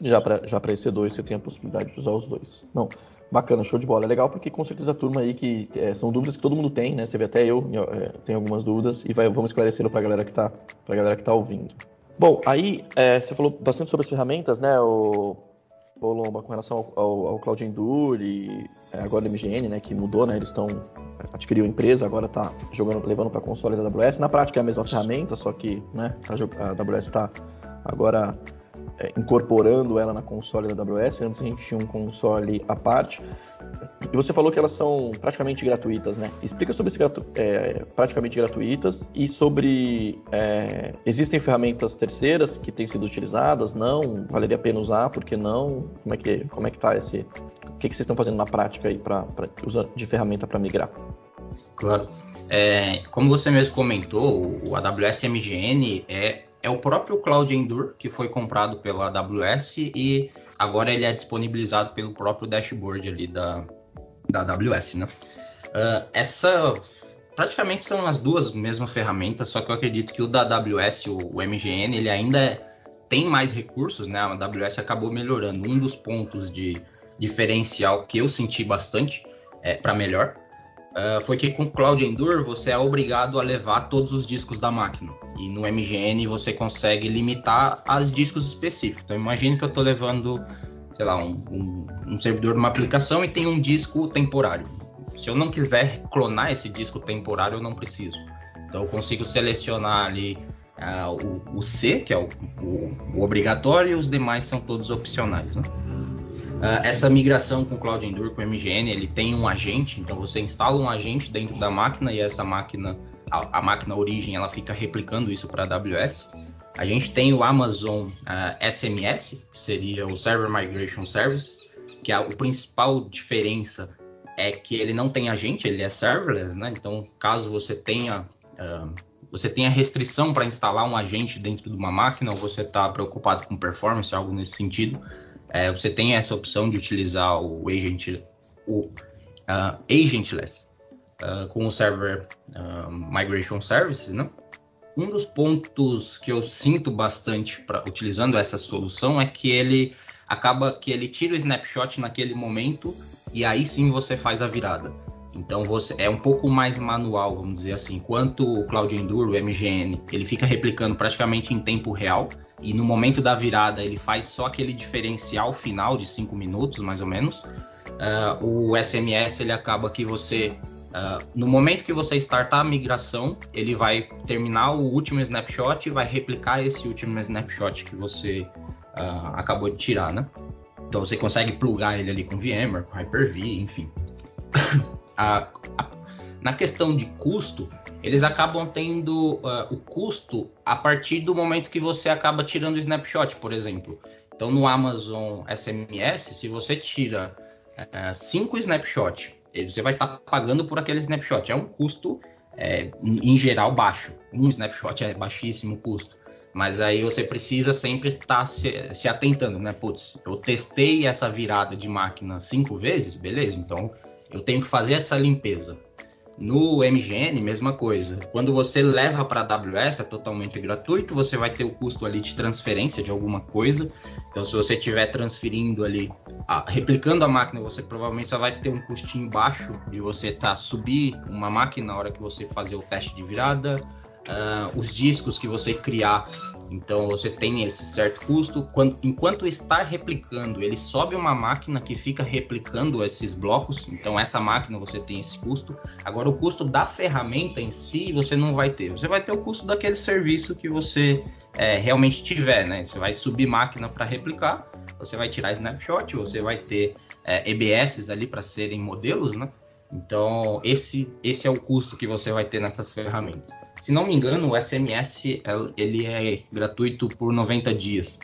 Já para já EC2 você tem a possibilidade de usar os dois. Não, bacana, show de bola. É legal porque com certeza a turma aí que é, são dúvidas que todo mundo tem, né? Você vê até eu é, tenho algumas dúvidas e vai, vamos esclarecendo para a galera que tá, que tá ouvindo. Bom, aí é, você falou bastante sobre as ferramentas, né, o, o Lomba, com relação ao, ao, ao Cloud Endure e é, agora o MGN, né, que mudou, né, eles estão adquiriu a empresa, agora está jogando, levando para console da AWS. Na prática é a mesma ferramenta, só que, né, tá, a AWS está agora incorporando ela na console da AWS. Antes a gente tinha um console à parte. E você falou que elas são praticamente gratuitas, né? Explica sobre esse gratu é, praticamente gratuitas e sobre é, existem ferramentas terceiras que têm sido utilizadas? Não? Valeria a pena usar? Por que não? Como é que como é que tá esse? O que, que vocês estão fazendo na prática aí para usar de ferramenta para migrar? Claro. É, como você mesmo comentou, o AWS MGN é é é o próprio Cloud Endure, que foi comprado pela AWS e agora ele é disponibilizado pelo próprio dashboard ali da, da AWS, né? Uh, essa praticamente são as duas mesmas ferramentas, só que eu acredito que o da AWS, o, o MGN, ele ainda tem mais recursos, né? A AWS acabou melhorando. Um dos pontos de diferencial que eu senti bastante é, para melhor uh, foi que com o Cloud Endure você é obrigado a levar todos os discos da máquina. E no MGN você consegue limitar as discos específicos. Então imagine que eu estou levando, sei lá, um, um, um servidor de uma aplicação e tem um disco temporário. Se eu não quiser clonar esse disco temporário, eu não preciso. Então eu consigo selecionar ali uh, o, o, C, que é o, o, o, obrigatório, e os demais são todos opcionais. Né? Uh, essa migração com o Cloud Endure, com o MGN, ele tem um agente, então você instala um agente dentro da máquina e essa máquina, a, a máquina origem, ela fica replicando isso para a AWS. A gente tem o Amazon uh, ah, SMS, que seria o Server Migration Service, que é a, principal diferença é que ele não tem agente, ele é serverless, né? Então, caso você tenha uh, você tenha restrição para instalar um agente dentro de uma máquina ou você está preocupado com performance, algo nesse sentido, é, você tem essa opção de utilizar o agent, o uh, agentless uh, com o server uh, migration services, né? Um dos pontos que eu sinto bastante para utilizando essa solução é que ele acaba que ele tira o snapshot naquele momento e aí sim você faz a virada. Então você é um pouco mais manual, vamos dizer assim. Enquanto o Cloud Endure, o MGN, ele fica replicando praticamente em tempo real e no momento da virada ele faz só aquele diferencial final de 5 minutos, mais ou menos. Uh, o SMS ele acaba que você Uh, no momento que você startar a migração, ele vai terminar o último snapshot e vai replicar esse último snapshot que você uh, acabou de tirar, né? Então você consegue plugar ele ali com VMware, com Hyper-V, enfim. a, a, na questão de custo, eles acabam tendo uh, o custo a partir do momento que você acaba tirando o snapshot, por exemplo. Então, no Amazon SMS, se você tira 5 uh, snapshots, você vai estar tá pagando por aquele snapshot. É um custo, é, em geral, baixo. Um snapshot é baixíssimo custo. Mas aí você precisa sempre estar se, se atentando, né? Putz, eu testei essa virada de máquina cinco vezes, beleza? Então eu tenho que fazer essa limpeza. No MGN, mesma coisa. Quando você leva para a AWS, é totalmente gratuito, você vai ter o custo ali de transferência de alguma coisa. Então, se você estiver transferindo ali, a, replicando a máquina, você provavelmente só vai ter um custinho baixo de você tá subir uma máquina na hora que você fazer o teste de virada, uh, os discos que você criar então você tem esse certo custo. Quando, enquanto está replicando, ele sobe uma máquina que fica replicando esses blocos. Então essa máquina você tem esse custo. Agora o custo da ferramenta em si você não vai ter. Você vai ter o custo daquele serviço que você é, realmente tiver, né? Você vai subir máquina para replicar, você vai tirar snapshot, você vai ter é, EBS ali para serem modelos, né? Então, esse, esse é o custo que você vai ter nessas ferramentas. Se não me engano, o SMS ele é gratuito por 90 dias.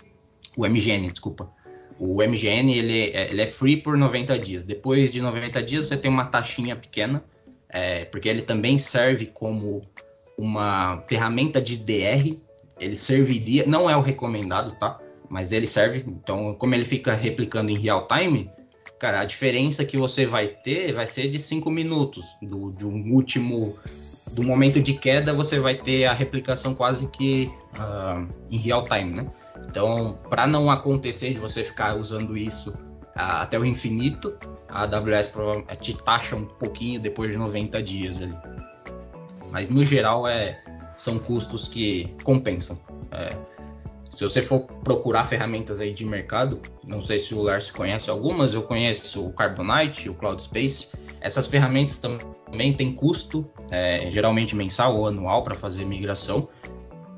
O MGN, desculpa. O MGN ele, é, ele é free por 90 dias. Depois de 90 dias você tem uma taxinha pequena, é, porque ele também serve como uma ferramenta de DR. Ele serviria, não é o recomendado, tá? Mas ele serve. Então, como ele fica replicando em real time, cara, a diferença que você vai ter vai ser de 5 minutos do, um último. Do momento de queda, você vai ter a replicação quase que uh, em real time, né? Então, para não acontecer de você ficar usando isso uh, até o infinito, a AWS te taxa um pouquinho depois de 90 dias ali. Mas no geral é, são custos que compensam. É, se você for procurar ferramentas aí de mercado, não sei se o Lars conhece algumas, eu conheço o Carbonite, o Cloud Space. Essas ferramentas também têm custo, é, geralmente mensal ou anual, para fazer migração.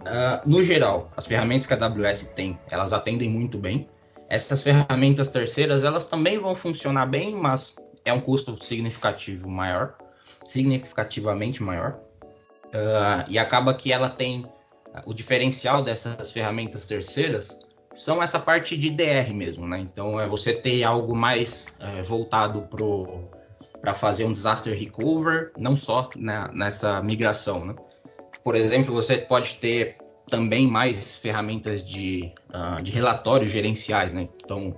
Uh, no geral, as ferramentas que a AWS tem, elas atendem muito bem. Essas ferramentas terceiras, elas também vão funcionar bem, mas é um custo significativo maior, significativamente maior. Uh, e acaba que ela tem o diferencial dessas ferramentas terceiras são essa parte de DR mesmo, né? Então é você ter algo mais é, voltado para fazer um disaster recover, não só na, nessa migração, né? Por exemplo, você pode ter também mais ferramentas de, uh, de relatórios gerenciais, né? Então,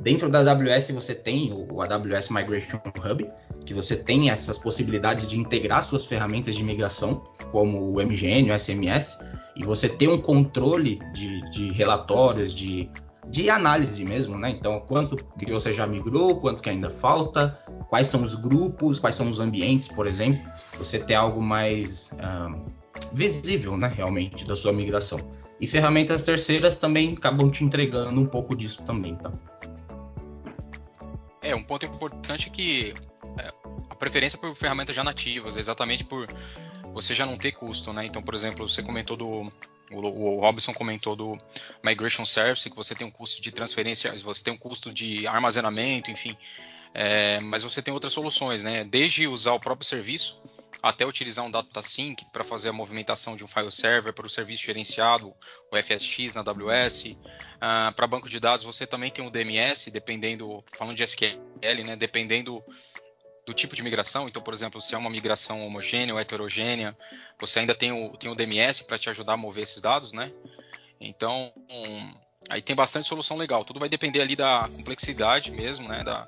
dentro da AWS você tem o, AWS Migration Hub, que você tem essas possibilidades de integrar suas ferramentas de migração, como o MGN, o SMS, e você tem um controle de, de relatórios, de, de análise mesmo, né? Então, quanto que você já migrou, quanto que ainda falta, quais são os grupos, quais são os ambientes, por exemplo. Você tem algo mais um, visível, né, realmente, da sua migração. E ferramentas terceiras também acabam te entregando um pouco disso também, tá? É, um ponto importante é que é, a preferência por ferramentas já nativas, exatamente por você já não ter custo, né? Então, por exemplo, você comentou do. O, Robson comentou do Migration Service, que você tem um custo de transferência, você tem um custo de armazenamento, enfim. É, mas você tem outras soluções, né? Desde usar o próprio serviço até utilizar um data sync para fazer a movimentação de um file server para o serviço gerenciado, o FSX na AWS. Uh, ah, para banco de dados você também tem o DMS, dependendo, falando de SQL, né? Dependendo do tipo de migração. Então, por exemplo, se é uma migração homogênea ou heterogênea, você ainda tem o, tem o DMS para te ajudar a mover esses dados, né? Então, um, aí tem bastante solução legal. Tudo vai depender ali da complexidade mesmo, né? Da,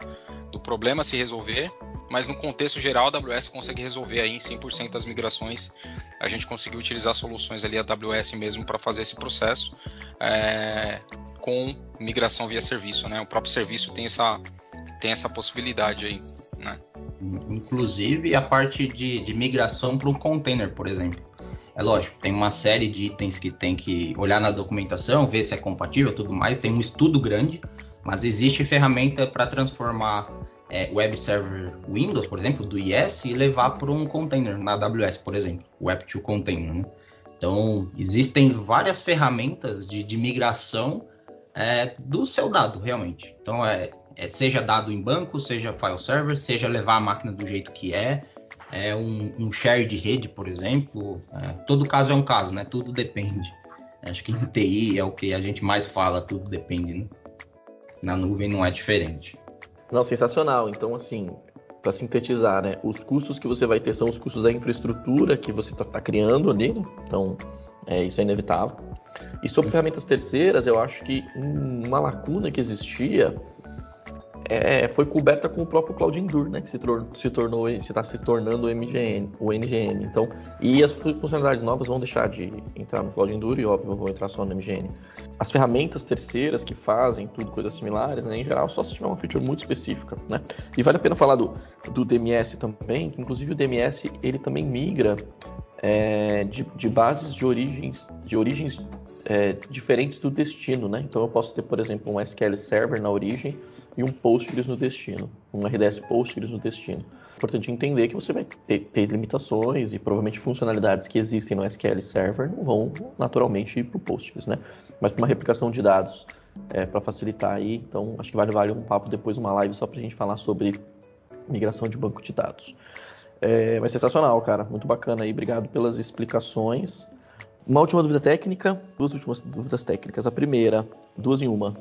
do problema se resolver. Mas no contexto geral, a AWS consegue resolver aí em 100% das migrações. A gente conseguiu utilizar soluções ali AWS mesmo para fazer esse processo é, com migração via serviço, né? O próprio serviço tem essa, tem essa possibilidade aí, né? Inclusive a parte de, de migração para um container, por exemplo. É lógico, tem uma série de itens que tem que olhar na documentação, ver se é compatível tudo mais, tem um estudo grande, mas existe ferramenta para transformar é, web server Windows, por exemplo, do IS, e levar para um container na AWS, por exemplo, Web 2 Container. Né? Então, existem várias ferramentas de, de migração é, do seu dado, realmente. Então, é, é, seja dado em banco, seja file server, seja levar a máquina do jeito que é, é um, um share de rede, por exemplo. É, todo caso é um caso, né? Tudo depende. Acho que em TI é o que a gente mais fala, tudo depende, né? Na nuvem não é diferente. Não, sensacional. Então, assim, para sintetizar, né? Os custos que você vai ter são os custos da infraestrutura que você está tá criando ali, né? Então, é, isso é inevitável. E sobre ferramentas terceiras, eu acho que uma lacuna que existia é, foi coberta com o próprio Cloud Endure, né? Que se, se tornou, está se tornando o MGN, o NGN. Então, e as funcionalidades novas vão deixar de entrar no Cloud Endure e, óbvio, vão entrar só no MGN. As ferramentas terceiras que fazem tudo, coisas similares, né? Em geral, só se tiver uma feature muito específica, né? E vale a pena falar do, do DMS também, que inclusive o DMS, ele também migra é, de, de bases de origens, de origens é, diferentes do destino, né? Então eu posso ter, por exemplo, um SQL Server na origem e um Postgres no destino, um RDS Postgres no destino. Importante entender que você vai ter, ter limitações e provavelmente funcionalidades que existem no SQL Server não vão naturalmente ir para o Postgres, né? Mas para uma replicação de dados é, para facilitar aí, então acho que vale, vale um papo depois, uma live só para a gente falar sobre migração de banco de dados. É, mas sensacional, cara, muito bacana aí, obrigado pelas explicações. Uma última dúvida técnica, duas últimas dúvidas técnicas. A primeira, duas em uma.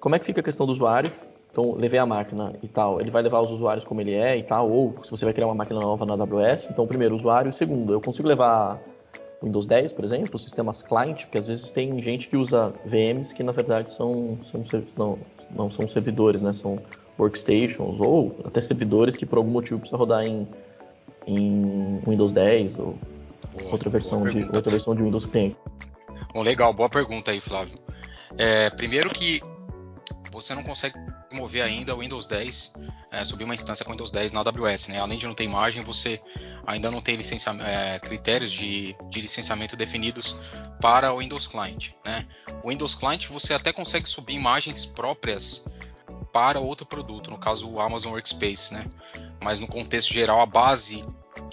Como é que fica a questão do usuário? Então, levei a máquina e tal, ele vai levar os usuários como ele é e tal, ou se você vai criar uma máquina nova na AWS, então, primeiro, usuário, segundo, eu consigo levar Windows 10, por exemplo, sistemas client, porque às vezes tem gente que usa VMs que na verdade são, são não, não são servidores, né? São workstations ou até servidores que por algum motivo precisa rodar em, em Windows 10 ou boa, outra versão de outra versão de Windows cliente. Bom, legal, boa pergunta aí, Flávio. É, primeiro que você não consegue mover ainda o Windows 10, é, subir uma instância com Windows 10 na AWS, né? Além de não ter imagem, você ainda não tem é, critérios de, de licenciamento definidos para o Windows Client, né? O Windows Client você até consegue subir imagens próprias para outro produto, no caso o Amazon Workspace, né? Mas no contexto geral, a base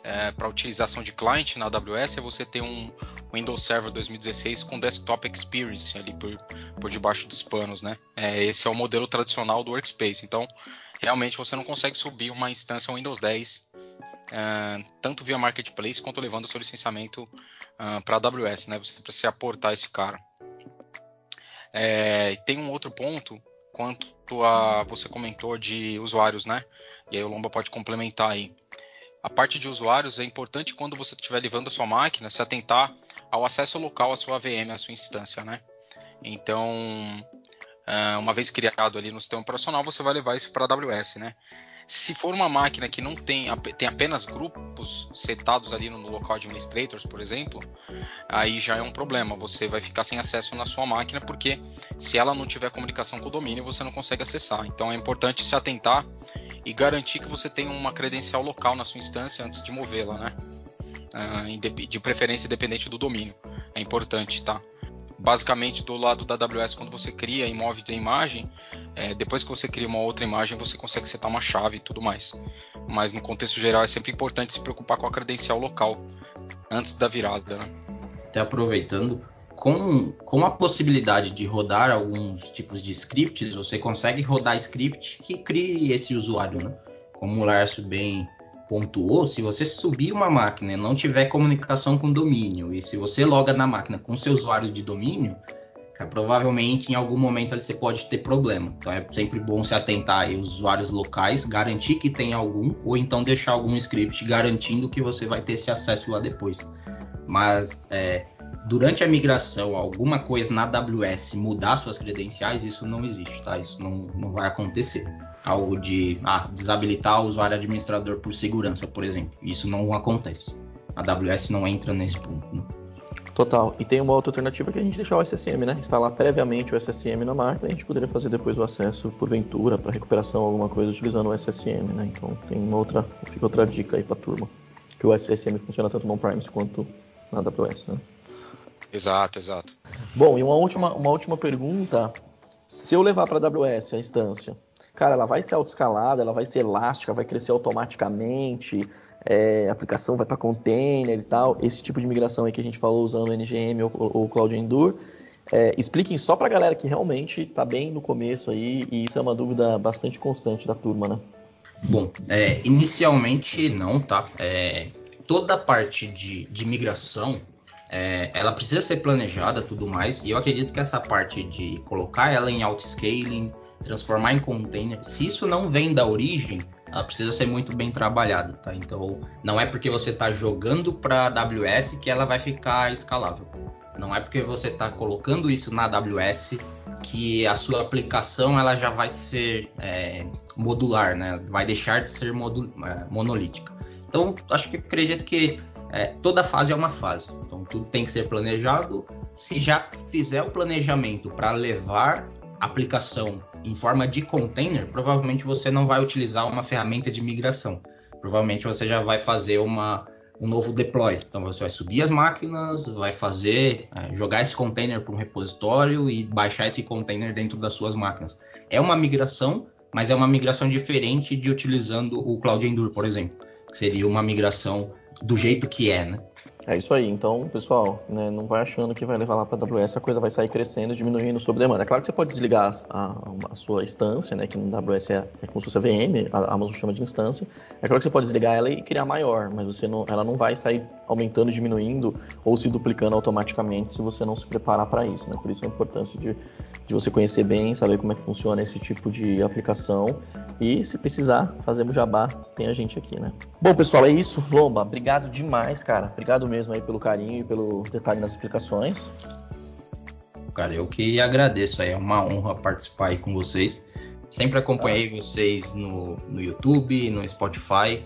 é, para utilização de client na AWS é você ter um Windows Server 2016 com Desktop Experience ali por, por debaixo dos panos, né? É, esse é o modelo tradicional do Workspace. Então, realmente você não consegue subir uma instância Windows 10 é, tanto via Marketplace quanto levando o seu licenciamento é, para AWS, né? Você precisa aportar esse cara. É, tem um outro ponto quanto a você comentou de usuários, né? E aí o Lomba pode complementar aí. A parte de usuários é importante quando você estiver levando a sua máquina se atentar ao acesso local à sua VM, à sua instância, né? Então, é, uma vez criado ali no sistema operacional, você vai levar isso para a AWS, né? Se for uma máquina que não tem, tem apenas grupos setados ali no local administrators, por exemplo, aí já é um problema. Você vai ficar sem acesso na sua máquina, porque se ela não tiver comunicação com o domínio, você não consegue acessar. Então é importante se atentar e garantir que você tem uma credencial local na sua instância antes de movê-la, né? Uh, de preferência independente do domínio. É importante, tá? Basicamente do lado da AWS, quando você cria e move a imagem, é, depois que você cria uma outra imagem, você consegue setar uma chave e tudo mais. Mas no contexto geral é sempre importante se preocupar com a credencial local antes da virada. Né? Até aproveitando, com, com a possibilidade de rodar alguns tipos de scripts, você consegue rodar script que crie esse usuário, né? Como o Lárcio bem pontuou, se você subir uma máquina e não tiver comunicação com domínio, e se você loga na máquina com seu usuário de domínio, cara, provavelmente em algum momento você pode ter problema. Então é sempre bom se atentar aos usuários locais, garantir que tem algum, ou então deixar algum script garantindo que você vai ter esse acesso lá depois. Mas é, durante a migração alguma coisa na AWS mudar suas credenciais, isso não existe, tá? Isso não, não vai acontecer. Algo de ah, desabilitar o usuário administrador por segurança, por exemplo. Isso não acontece. A AWS não entra nesse ponto. Né? Total. E tem uma outra alternativa que a gente deixar o SSM, né? Instalar previamente o SSM na máquina a gente poderia fazer depois o acesso porventura para recuperação alguma coisa utilizando o SSM, né? Então tem uma outra, fica outra dica aí para turma. Que o SSM funciona tanto no on-premise quanto na AWS, né? Exato, exato. Bom, e uma última, uma última pergunta. Se eu levar para a AWS a instância, cara, ela vai ser autoescalada, ela vai ser elástica, vai crescer automaticamente, é, a aplicação vai para container e tal, esse tipo de migração aí que a gente falou usando o NGM ou, o Cloud Endure. É, expliquem só para a galera que realmente está bem no começo aí, e isso é uma dúvida bastante constante da turma, né? Bom, é, inicialmente não, tá? É, toda a parte de, de migração é, ela precisa ser planejada tudo mais, e eu acredito que essa parte de colocar ela em auto-scaling, transformar em container, se isso não vem da origem, ela precisa ser muito bem trabalhada, tá? Então, não é porque você está jogando para AWS que ela vai ficar escalável. Não é porque você está colocando isso na AWS que a sua aplicação ela já vai ser é, modular, né? Vai deixar de ser é, monolítica. Então, acho que acredito que é, toda fase é uma fase. Então tudo tem que ser planejado. Se já fizer o planejamento para levar aplicação em forma de container, provavelmente você não vai utilizar uma ferramenta de migração. Provavelmente você já vai fazer uma, um novo deploy. Então você vai subir as máquinas, vai fazer, é, jogar esse container para um repositório e baixar esse container dentro das suas máquinas. É uma migração, mas é uma migração diferente de utilizando o Cloud Endure, por exemplo. Seria uma migração do jeito que é, né? É isso aí. Então, pessoal, né, não vai achando que vai levar lá para a AWS, a coisa vai sair crescendo, diminuindo sob demanda. É claro que você pode desligar a, a sua instância, né, que no AWS é, é como se fosse a VM, a Amazon chama de instância. É claro que você pode desligar ela e criar maior, mas você não, ela não vai sair aumentando, diminuindo ou se duplicando automaticamente se você não se preparar para isso. Né? Por isso a importância de, de você conhecer bem, saber como é que funciona esse tipo de aplicação e se precisar, fazemos jabá, tem a gente aqui, né? Bom, pessoal, é isso. Lomba, obrigado demais, cara. Obrigado mesmo aí pelo carinho e pelo detalhe nas explicações. Cara, eu que agradeço aí. É uma honra participar aí com vocês. Sempre acompanhei ah. vocês no, no YouTube, no Spotify.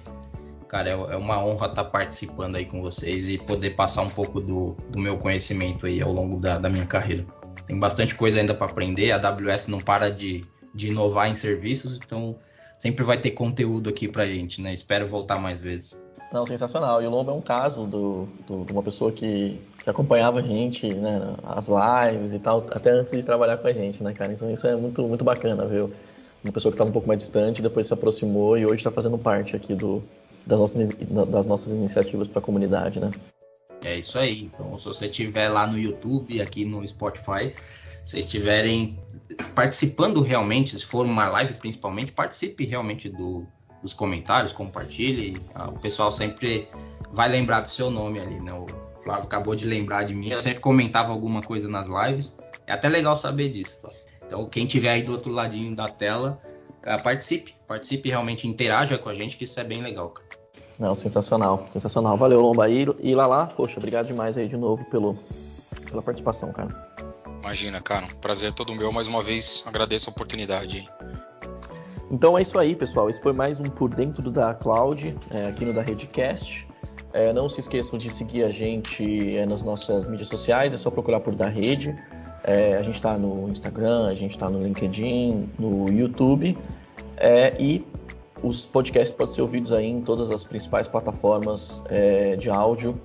Cara, é, é uma honra estar participando aí com vocês e poder passar um pouco do, do meu conhecimento aí ao longo da, da minha carreira. Tem bastante coisa ainda para aprender. A AWS não para de, de inovar em serviços, então sempre vai ter conteúdo aqui pra gente, né? Espero voltar mais vezes. Não, sensacional. E o Lobo é um caso do, do, de uma pessoa que, que acompanhava a gente, né, as lives e tal, até antes de trabalhar com a gente, né, cara? Então isso é muito, muito bacana, viu? Uma pessoa que estava um pouco mais distante, depois se aproximou e hoje está fazendo parte aqui do, das, nossas, das nossas iniciativas para a comunidade, né? É isso aí. Então, se você estiver lá no YouTube, aqui no Spotify, se estiverem participando realmente, se for uma live principalmente, participe realmente do, dos comentários, compartilhe. Ah, o pessoal sempre vai lembrar do seu nome ali, né? O Flávio acabou de lembrar de mim. Eu sempre comentava alguma coisa nas lives. É até legal saber disso. Tá? Então, quem tiver aí do outro ladinho da tela, ah, participe. Participe realmente, interaja com a gente, que isso é bem legal. Cara. Não, sensacional, sensacional. Valeu, Lomba. E, e Lala, poxa, obrigado demais aí de novo pelo, pela participação, cara. Imagina, cara. Prazer é todo meu. Mais uma vez, agradeço a oportunidade. Então é isso aí, pessoal. Esse foi mais um Por Dentro da Cloud, é, aqui no da Redcast. É, não se esqueçam de seguir a gente é, nas nossas mídias sociais, é só procurar por da rede. É, a gente está no Instagram, a gente está no LinkedIn, no YouTube. É, e os podcasts podem ser ouvidos aí em todas as principais plataformas é, de áudio,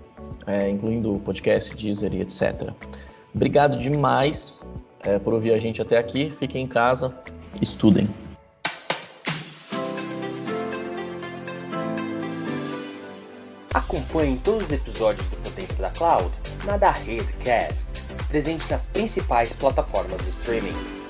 incluindo podcast, Deezer e etc. Obrigado demais por ouvir a gente até aqui. Fiquem em casa, estudem. Acompanhe todos os episódios do Potência da Cloud na da Redcast, presente nas principais plataformas de streaming.